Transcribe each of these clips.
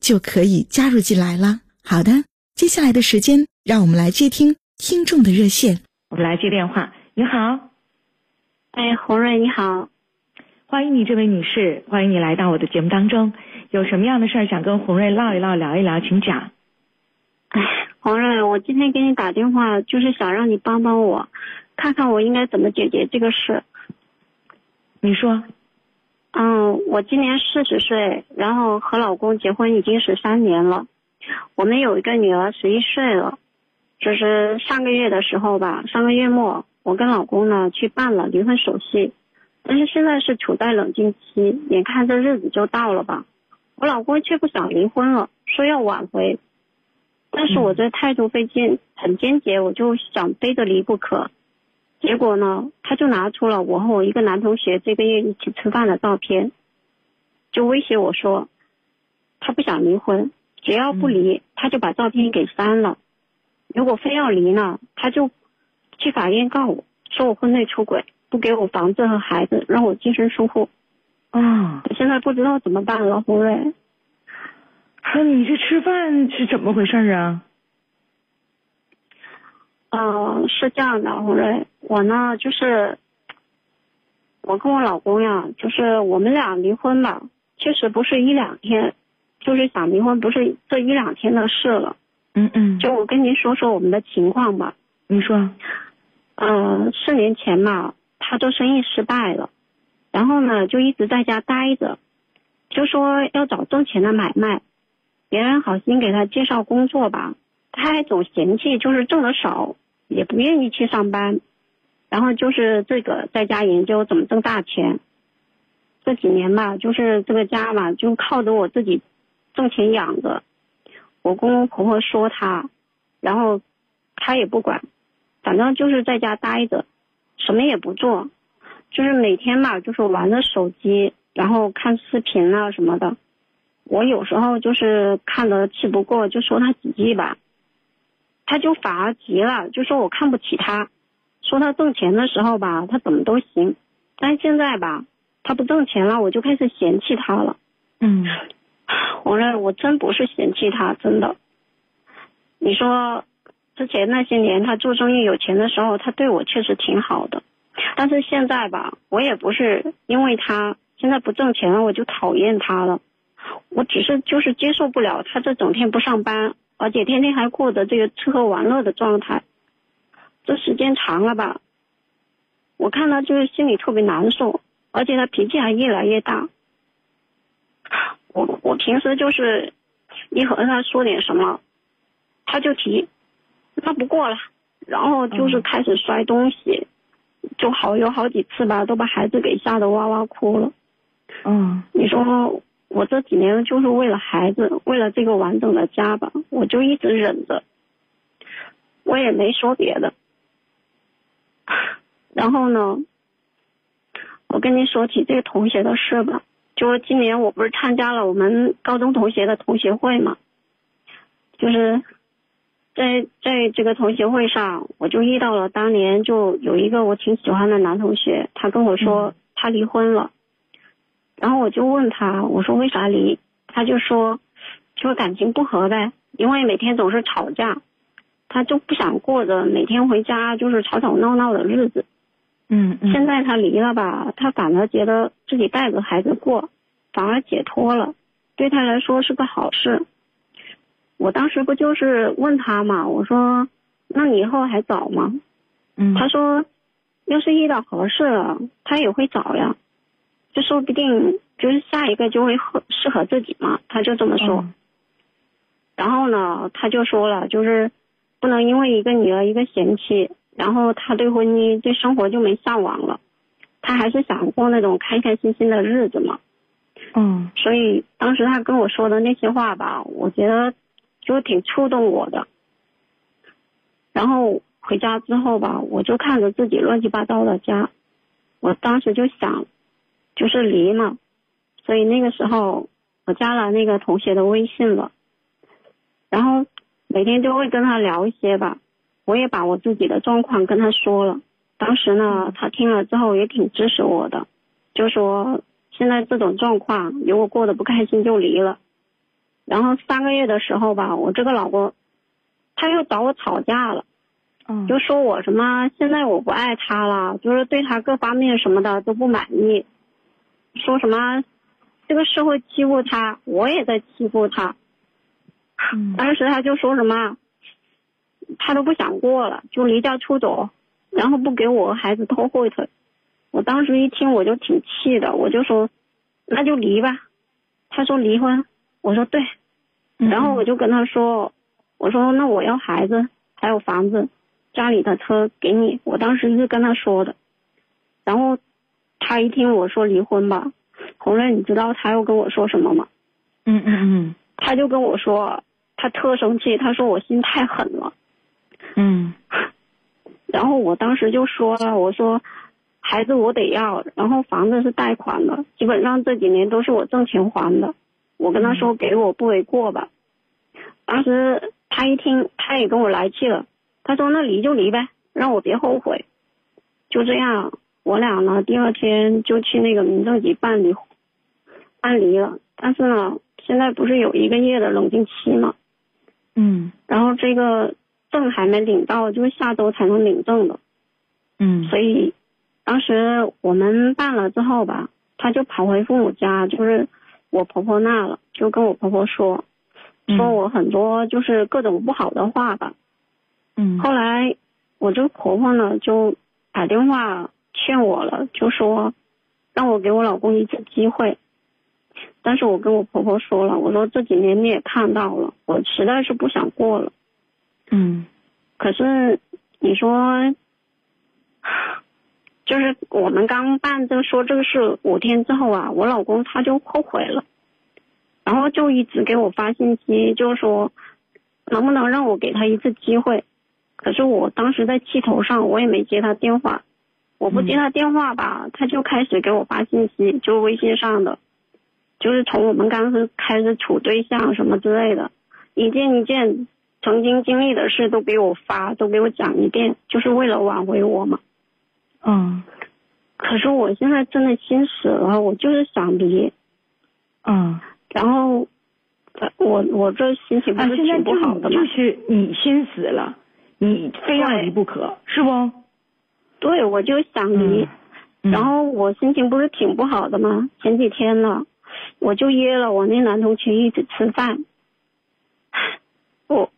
就可以加入进来了。好的，接下来的时间，让我们来接听听众的热线。我们来接电话。你好，哎，红瑞你好，欢迎你，这位女士，欢迎你来到我的节目当中。有什么样的事儿想跟红瑞唠一唠、聊一聊，请讲。哎。红瑞，我今天给你打电话，就是想让你帮帮我，看看我应该怎么解决这个事。你说。嗯，我今年四十岁，然后和老公结婚已经十三年了，我们有一个女儿十一岁了。就是上个月的时候吧，上个月末，我跟老公呢去办了离婚手续，但是现在是处在冷静期，眼看这日子就到了吧，我老公却不想离婚了，说要挽回。但是我这态度费劲，很坚决，我就想非得离不可。结果呢，他就拿出了我和我一个男同学这个月一起吃饭的照片，就威胁我说，他不想离婚，只要不离，他就把照片给删了。如果非要离呢，他就去法院告我，说我婚内出轨，不给我房子和孩子，让我净身出户。啊，我现在不知道怎么办了，红瑞。那你这吃饭是怎么回事啊？嗯，是这样的，红瑞，我呢就是，我跟我老公呀，就是我们俩离婚吧，确实不是一两天，就是想离婚不是这一两天的事了。嗯嗯。就我跟您说说我们的情况吧。你说。嗯，四年前嘛，他做生意失败了，然后呢就一直在家待着，就说要找挣钱的买卖。别人好心给他介绍工作吧，他还总嫌弃，就是挣的少，也不愿意去上班，然后就是这个在家研究怎么挣大钱。这几年吧，就是这个家嘛，就靠着我自己挣钱养着。我公公婆婆说他，然后他也不管，反正就是在家待着，什么也不做，就是每天嘛，就是玩着手机，然后看视频啊什么的。我有时候就是看得气不过，就说他几句吧，他就反而急了，就说我看不起他，说他挣钱的时候吧，他怎么都行，但现在吧，他不挣钱了，我就开始嫌弃他了。嗯，我说我真不是嫌弃他，真的。你说之前那些年他做生意有钱的时候，他对我确实挺好的，但是现在吧，我也不是因为他现在不挣钱了，我就讨厌他了。我只是就是接受不了他这整天不上班，而且天天还过着这个吃喝玩乐的状态，这时间长了吧，我看他就是心里特别难受，而且他脾气还越来越大。我我平时就是一和他说点什么，他就提，他不过了，然后就是开始摔东西，就好有好几次吧，都把孩子给吓得哇哇哭了。嗯，你说。我这几年就是为了孩子，为了这个完整的家吧，我就一直忍着，我也没说别的。然后呢，我跟你说起这个同学的事吧，就是今年我不是参加了我们高中同学的同学会嘛，就是在在这个同学会上，我就遇到了当年就有一个我挺喜欢的男同学，他跟我说他离婚了。然后我就问他，我说为啥离？他就说，说感情不和呗，因为每天总是吵架，他就不想过着每天回家就是吵吵闹闹的日子。嗯嗯。现在他离了吧，他反而觉得自己带着孩子过，反而解脱了，对他来说是个好事。我当时不就是问他嘛，我说，那你以后还找吗？嗯，他说，要是遇到合适了，他也会找呀，就说不定就是下一个就会合适合自己嘛，他就这么说。嗯然后呢，他就说了，就是不能因为一个女儿一个嫌弃，然后他对婚姻对生活就没向往了，他还是想过那种开开心心的日子嘛。嗯所以当时他跟我说的那些话吧，我觉得就挺触动我的。然后回家之后吧，我就看着自己乱七八糟的家，我当时就想，就是离嘛，所以那个时候我加了那个同学的微信了，然后每天就会跟他聊一些吧，我也把我自己的状况跟他说了。当时呢，他听了之后也挺支持我的，就说现在这种状况，如果过得不开心就离了。然后三个月的时候吧，我这个老公他又找我吵架了，嗯，就说我什么现在我不爱他了，就是对他各方面什么的都不满意，说什么这个社会欺负他，我也在欺负他。嗯当时他就说什么，他都不想过了，就离家出走，然后不给我孩子拖后腿。我当时一听我就挺气的，我就说那就离吧。他说离婚，我说对，嗯然后我就跟他说，我说那我要孩子，还有房子，家里的车给你。我当时是跟他说的，然后他一听我说离婚吧，红润，你知道他又跟我说什么吗？嗯嗯嗯他就跟我说，他特生气，他说我心太狠了。嗯然后我当时就说了，我说孩子我得要，然后房子是贷款的，基本上这几年都是我挣钱还的。我跟他说给我不为过吧。当时他一听，他也跟我来气了，他说那离就离呗，让我别后悔。就这样，我俩呢第二天就去那个民政局办离办离了。但是呢，现在不是有一个月的冷静期吗？嗯然后这个证还没领到，就是下周才能领证的。嗯所以当时我们办了之后吧，他就跑回父母家，就是我婆婆那了，就跟我婆婆说，说我很多就是各种不好的话吧。嗯后来我这个婆婆呢就打电话劝我了，就说让我给我老公一次机会。但是我跟我婆婆说了，我说这几年你也看到了，我实在是不想过了。嗯可是你说，就是我们刚办这个说这个事五天之后啊，我老公他就后悔了，然后就一直给我发信息，就说能不能让我给他一次机会。可是我当时在气头上，我也没接他电话。我不接他电话吧，他就开始给我发信息，就微信上的，就是从我们刚是开始处对象什么之类的，一件一件曾经经历的事都给我发，都给我讲一遍，就是为了挽回我嘛。嗯可是我现在真的心死了，我就是想离，嗯然后，呃我我这心情不啊，是挺不好的吗？就是你心死了，你非要离不可，是不？对，我就想离，嗯然后我心情不是挺不好的吗？前几天呢，我就约了我那男同学一起吃饭。我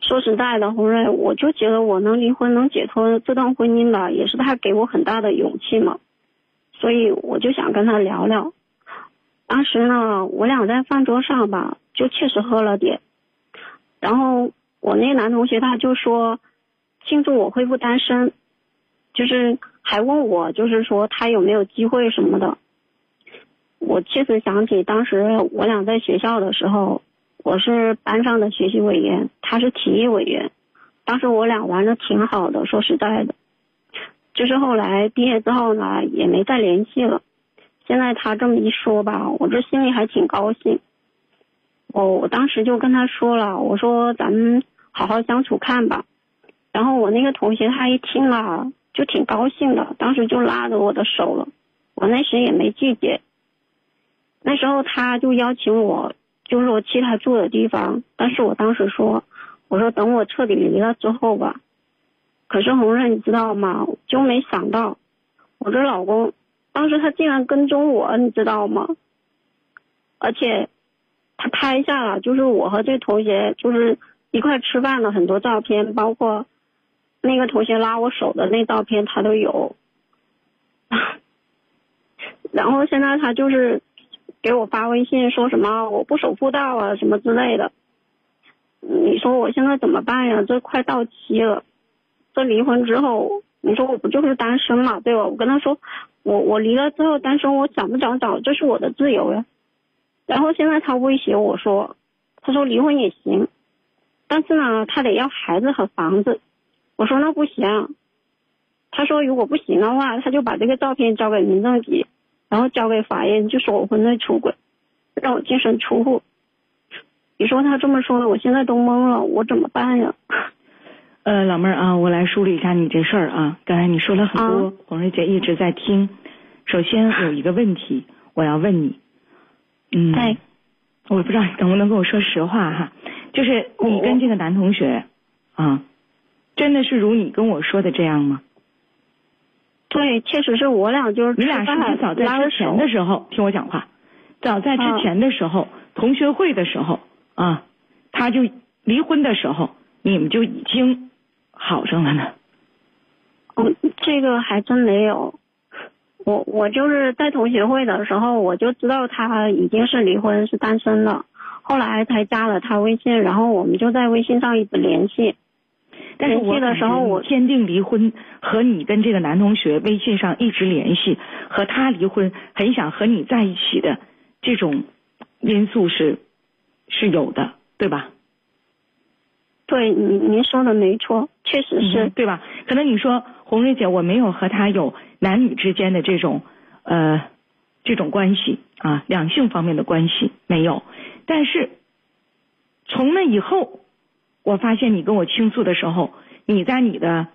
说实在的，红瑞，我就觉得我能离婚，能解脱这段婚姻吧，也是他给我很大的勇气嘛。所以我就想跟他聊聊。当时呢，我俩在饭桌上吧，就确实喝了点。然后我那男同学他就说，庆祝我恢复单身，就是还问我，就是说他有没有机会什么的。我确实想起当时我俩在学校的时候，我是班上的学习委员，他是体育委员。当时我俩玩的挺好的，说实在的。就是后来毕业之后呢，也没再联系了。现在他这么一说吧，我这心里还挺高兴。我我当时就跟他说了，我说咱们好好相处看吧。然后我那个同学他一听了，就挺高兴的，当时就拉着我的手了。我那时也没拒绝。那时候他就邀请我，就是我去他住的地方，但是我当时说，我说等我彻底离了之后吧。可是红润，你知道吗？就没想到，我这老公当时他竟然跟踪我，你知道吗？而且他拍下了，就是我和这同学就是一块吃饭的很多照片，包括那个同学拉我手的那照片，他都有。然后现在他就是给我发微信说什么我不守妇道啊什么之类的。你说我现在怎么办呀？这快到期了，这离婚之后，你说我不就是单身嘛，对吧？我跟他说，我我离了之后单身，我想不想找这是我的自由呀。然后现在他威胁我说，他说离婚也行，但是呢，他得要孩子和房子。我说那不行。他说如果不行的话，他就把这个照片交给民政局，然后交给法院，就说我婚内出轨，让我净身出户。你说他这么说了，我现在都懵了，我怎么办呀？呃，老妹儿啊，我来梳理一下你这事儿啊。刚才你说了很多，红瑞姐一直在听。首先有一个问题，我要问你。嗯。哎。我不知道你能不能跟我说实话哈，就是你跟这个男同学啊，真的是如你跟我说的这样吗？对，确实是我俩就是你俩是不是早在之前的时候听我讲话？早在之前的时候，同学会的时候啊，他就离婚的时候，你们就已经好上了呢。嗯，这个还真没有。我我就是在同学会的时候，我就知道他已经是离婚是单身了，后来才加了他微信，然后我们就在微信上一直联系。但是我的时候，我坚定离婚和你跟这个男同学微信上一直联系，和他离婚很想和你在一起的这种因素是是有的，对吧？对，您您说的没错，确实是对吧？可能你说红瑞姐，我没有和他有男女之间的这种呃这种关系啊，两性方面的关系没有，但是从那以后，我发现你跟我倾诉的时候，你在你的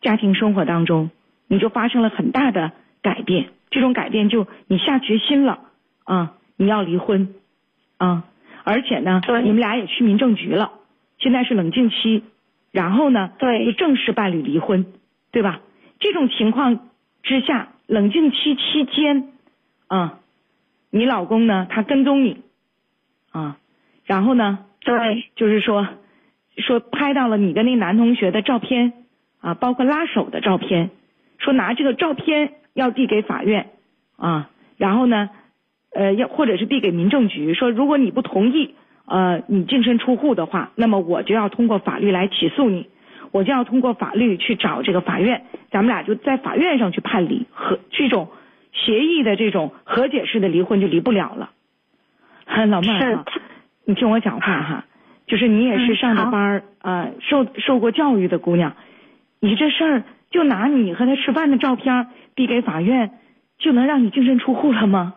家庭生活当中，你就发生了很大的改变，这种改变就你下决心了啊，你要离婚啊，而且呢，你们俩也去民政局了。现在是冷静期，然后呢，对，就正式办理离婚，对吧？这种情况之下，冷静期期间，啊，你老公呢，他跟踪你，啊，然后呢，对，就是说，说拍到了你跟那男同学的照片，啊，包括拉手的照片，说拿这个照片要递给法院，啊，然后呢，呃，要或者是递给民政局，说如果你不同意。呃，你净身出户的话，那么我就要通过法律来起诉你，我就要通过法律去找这个法院，咱们俩就在法院上去判离和这种协议的这种和解式的离婚就离不了了。老妹儿哈，你听我讲话哈，就是你也是上着班儿啊，受受过教育的姑娘，你这事儿就拿你和他吃饭的照片递给法院，就能让你净身出户了吗？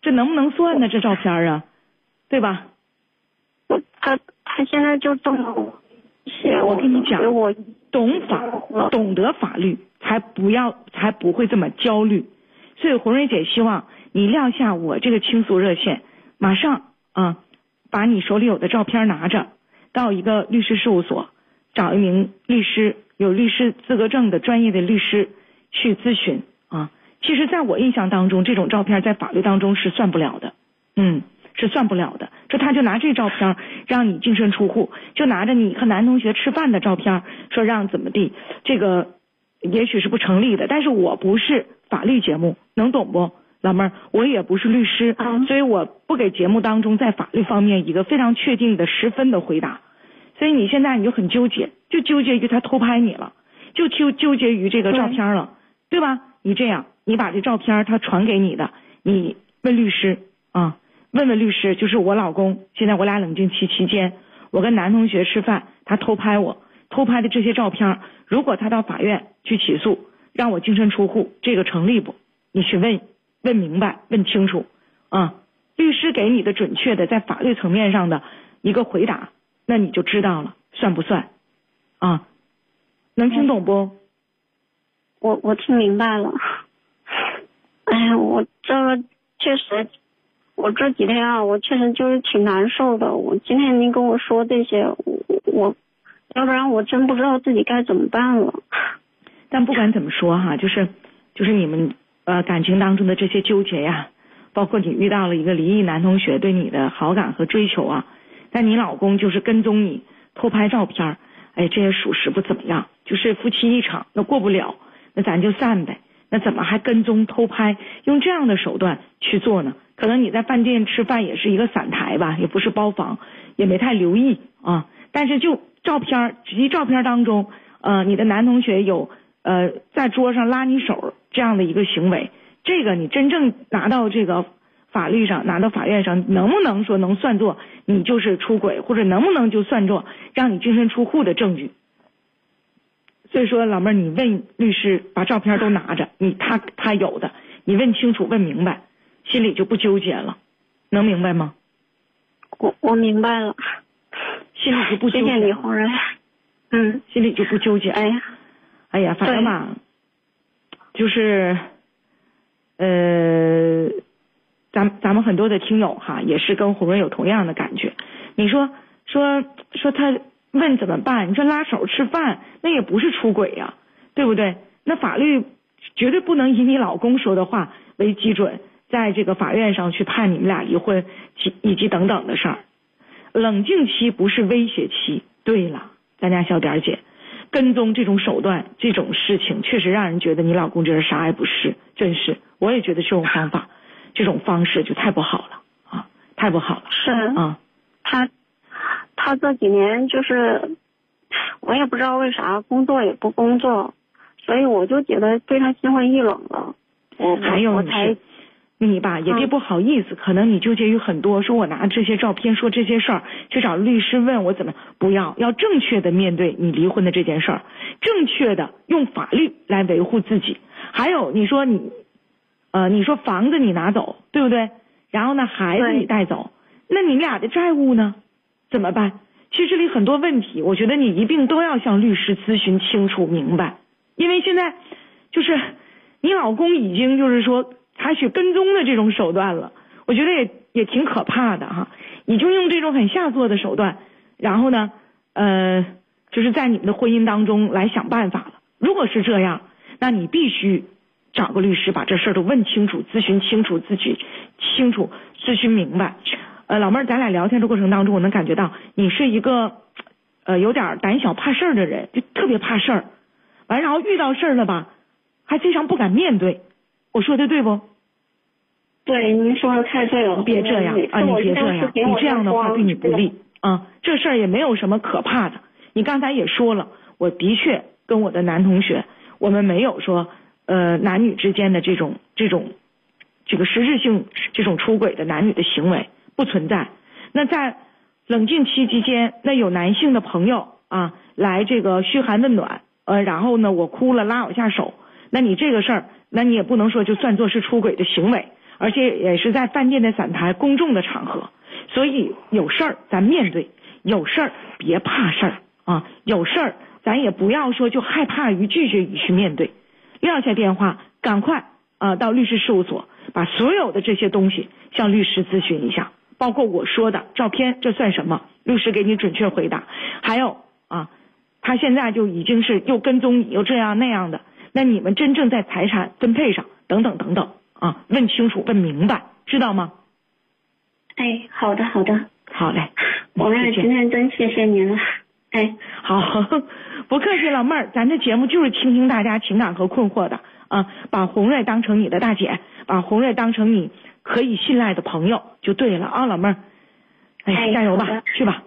这能不能算呢？这照片啊，对吧？他他现在就这么写，我跟你讲，我懂法，懂得法律，才不要，才不会这么焦虑。所以红瑞姐希望你撂下我这个倾诉热线，马上啊，把你手里有的照片拿着，到一个律师事务所找一名律师，有律师资格证的专业的律师去咨询啊。其实，在我印象当中，这种照片在法律当中是算不了的，嗯。是算不了的，说他就拿这照片让你净身出户，就拿着你和男同学吃饭的照片说让怎么地，这个也许是不成立的。但是我不是法律节目，能懂不，老妹儿？我也不是律师，所以我不给节目当中在法律方面一个非常确定的十分的回答。所以你现在你就很纠结，就纠结于他偷拍你了，就纠纠结于这个照片了，对吧？你这样，你把这照片他传给你的，你问律师啊。问问律师，就是我老公。现在我俩冷静期期间，我跟男同学吃饭，他偷拍我，偷拍的这些照片，如果他到法院去起诉，让我净身出户，这个成立不？你去问问明白，问清楚啊！律师给你的准确的在法律层面上的一个回答，那你就知道了，算不算？啊，能听懂不？我我听明白了。哎呀，我这个确实。我这几天啊，我确实就是挺难受的。我今天您跟我说这些，我我要不然我真不知道自己该怎么办了。但不管怎么说哈，就是就是你们呃感情当中的这些纠结呀，包括你遇到了一个离异男同学对你的好感和追求啊，但你老公就是跟踪你偷拍照片，哎，这也属实不怎么样，就是夫妻一场，那过不了，那咱就散呗。那怎么还跟踪偷拍，用这样的手段去做呢？可能你在饭店吃饭也是一个散台吧，也不是包房，也没太留意啊。但是就照片，实际照片当中，呃，你的男同学有呃在桌上拉你手这样的一个行为，这个你真正拿到这个法律上，拿到法院上，能不能说能算作你就是出轨，或者能不能就算作让你净身出户的证据？所以说，老妹儿，你问律师，把照片都拿着，你他他有的，你问清楚、问明白，心里就不纠结了，能明白吗？我我明白了，心里就不纠结。谢谢李红人，嗯，心里就不纠结。哎呀，哎呀，反正吧，就是，呃，咱咱们很多的听友哈，也是跟红瑞有同样的感觉。你说说说他。问怎么办？你说拉手吃饭，那也不是出轨呀，对不对？那法律绝对不能以你老公说的话为基准，在这个法院上去判你们俩离婚，及以及等等的事儿。冷静期不是威胁期。对了，咱家小点姐，跟踪这种手段，这种事情确实让人觉得你老公这是啥也不是，真是。我也觉得这种方法，这种方式就太不好了啊，太不好了。是啊，他。他这几年就是，我也不知道为啥工作也不工作，所以我就觉得对他心灰意冷了。我还有我才你吧，也别不好意思，可能你纠结于很多，说我拿这些照片说这些事儿去找律师问我怎么不要，要正确的面对你离婚的这件事儿，正确的用法律来维护自己。还有你说你，呃，你说房子你拿走，对不对？然后呢，孩子你带走，那你俩的债务呢？怎么办？其实这里很多问题，我觉得你一并都要向律师咨询清楚明白。因为现在就是你老公已经就是说采取跟踪的这种手段了，我觉得也也挺可怕的哈。你就用这种很下作的手段，然后呢，呃，就是在你们的婚姻当中来想办法了。如果是这样，那你必须找个律师把这事儿都问清楚、咨询清楚、自己清楚、咨询明白。呃，老妹儿，咱俩聊天的过程当中，我能感觉到你是一个，呃，有点胆小怕事儿的人，就特别怕事儿。完，然后遇到事儿了吧，还非常不敢面对。我说的对不？对，您说的太对了。别这样啊！你别这样，你这样的话对你不利啊。这事儿也没有什么可怕的。你刚才也说了，我的确跟我的男同学，我们没有说呃男女之间的这种这种这个实质性这种出轨的男女的行为。不存在。那在冷静期期间，那有男性的朋友啊来这个嘘寒问暖，呃，然后呢我哭了拉我下手，那你这个事儿，那你也不能说就算作是出轨的行为，而且也是在饭店的散台公众的场合，所以有事儿咱面对，有事儿别怕事儿啊，有事儿咱也不要说就害怕于拒绝于去面对，撂下电话，赶快啊到律师事务所把所有的这些东西向律师咨询一下。包括我说的照片，这算什么？律师给你准确回答。还有啊，他现在就已经是又跟踪你，又这样那样的。那你们真正在财产分配上，等等等等啊，问清楚，问明白，知道吗？哎，好的，好的，好嘞。我们今天真谢谢您了。哎，好，不客气，老妹儿，咱这节目就是倾听大家情感和困惑的啊，把红瑞当成你的大姐，把红瑞当成你。可以信赖的朋友就对了啊，老妹儿，哎，加油吧，去吧。